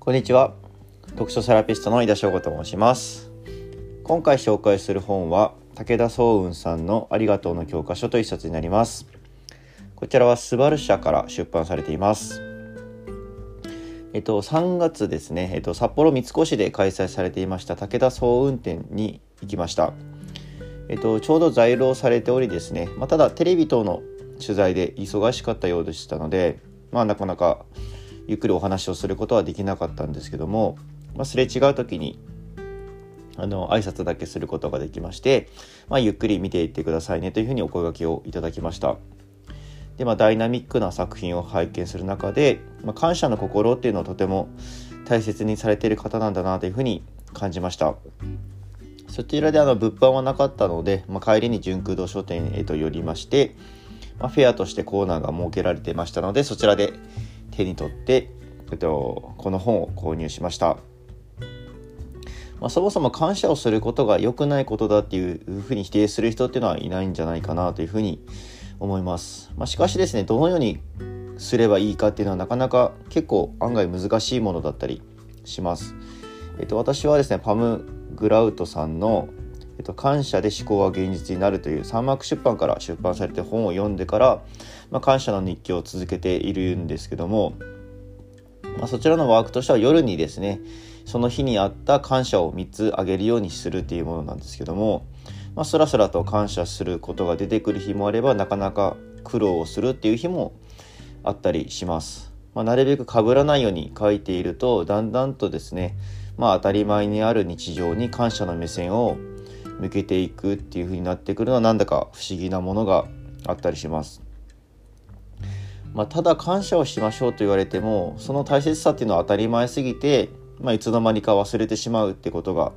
こんにちは。読書セラピストの井田翔吾と申します。今回紹介する本は武田総雲さんのありがとうの教科書と一冊になります。こちらはスバル社から出版されています。えっと3月ですね、えっと、札幌三越で開催されていました武田総雲展に行きました。えっと、ちょうど在廊されておりですね、まあ、ただテレビ等の取材で忙しかったようでしたので、まあ、なかなかゆっくりお話をすることはできなかったんですけども、まあ、すれ違う時にあの挨拶だけすることができまして、まあ、ゆっくり見ていってくださいねというふうにお声がけをいただきました。でまあ、ダイナミックな作品を拝見する中で、まあ、感謝の心っていうのをとても大切にされている方なんだなというふうに感じました。そちらであの物販はなかったので、まあ、帰りに純空堂書店へと寄りまして、まあ、フェアとしてコーナーが設けられてましたのでそちらで手に取って、えっと、この本を購入しました。まあ、そもそも感謝をすることが良くないことだっていうふうに否定する人っていうのはいないんじゃないかなというふうに思います。まあ、しかしですねどのようにすればいいかっていうのはなかなか結構案外難しいものだったりします。えっと、私はですねパム・グラウトさんのえっと、感謝で思考は現実になるという三幕出版から出版されて本を読んでから、まあ、感謝の日記を続けているんですけども、まあ、そちらのワークとしては夜にですねその日にあった感謝を3つあげるようにするっていうものなんですけども、まあ、スラスラと感謝することが出てくる日もあればなかなか苦労をするっていう日もあったりします。まあ、なるべく被らないように書いているとだんだんとですねまあ当たり前にある日常に感謝の目線を向けていくっていう風になってくるのはなんだか不思議なものがあったりします。まあ、ただ感謝をしましょうと言われてもその大切さっていうのは当たり前すぎて、まあ、いつの間にか忘れてしまうってことが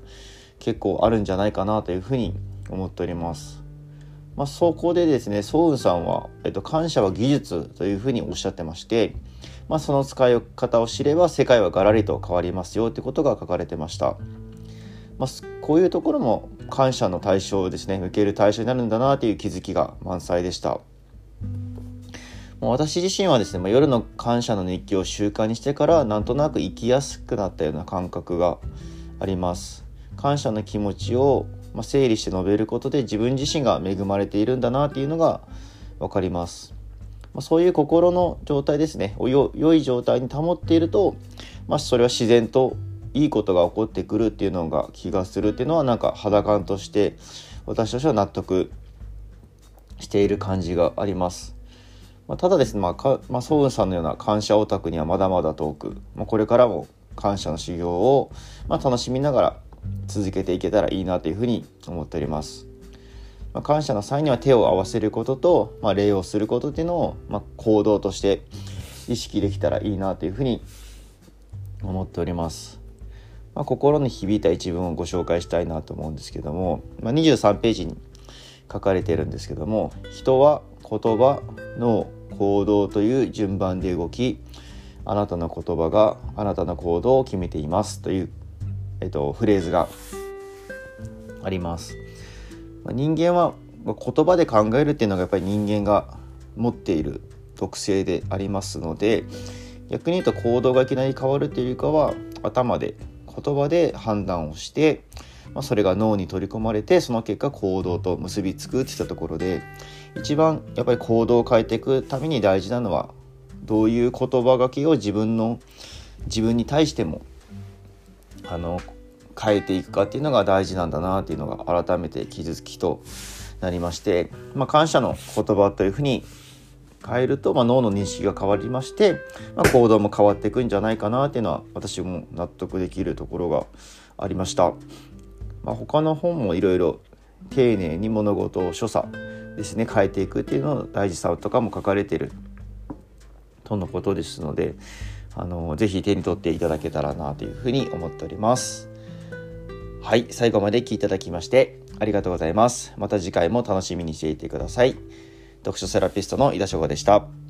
結構あるんじゃないかなというふうに思っております。まあ、そこでですね、ソウンさんは、えっと、感謝は技術というふうにおっしゃってまして、まあ、その使い方を知れば世界はガラリと変わりますよってことが書かれてました。まあ、こういうところも感謝の対象ですね向ける対象になるんだなという気づきが満載でした。私自身はですね、まあ、夜の感謝の日記を習慣にしてからなんとなく生きやすくなったような感覚があります。感謝の気持ちを整理して述べることで自分自身が恵まれているんだなっていうのが分かります。まあ、そういう心の状態ですねを良い状態に保っていると、まあ、それは自然といいことが起こってくるっていうのが気がするっていうのはなんか肌感として私としては納得している感じがあります。まあ、ただですね、まあかまあ、ソウンさんのような感謝オタクにはまだまだ遠く、まあ、これからも感謝の修行を、まあ、楽しみながら続けていけたらいいなというふうに思っております。まあ、感謝の際には手を合わせることと、まあ、礼をすることっていうのを、まあ、行動として意識できたらいいなというふうに思っております。まあ、心に響いた一文をご紹介したいなと思うんですけども、まあ、23ページに書かれているんですけども人は言葉の行動という順番で動きあなたの言葉があなたの行動を決めていますという、えっと、フレーズがあります。まあ、人間は言葉で考えるっていうのがやっぱり人間が持っている特性でありますので逆に言うと行動がいきなり変わるというよりかは頭で言葉で判断をして、まあ、それが脳に取り込まれてその結果行動と結びつくっていったところで一番やっぱり行動を変えていくために大事なのはどういう言葉がけを自分の自分に対してもあの変えていくかっていうのが大事なんだなっていうのが改めて気づきとなりまして、まあ、感謝の言葉というふうに変えると、まあ、脳の認識が変わりまして、まあ、行動も変わっていくんじゃないかなっていうのは私も納得できるところがありました。まあ、他の本もいろいろ丁寧に物事を所作ですね変えていくっていうのの大事さとかも書かれてるとのことですのであのぜひ手に取っていただけたらなというふうに思っております。はい、最後まで聞いていただきましてありがとうございます。また次回も楽しみにしていてください。読書セラピストの井田翔吾でした。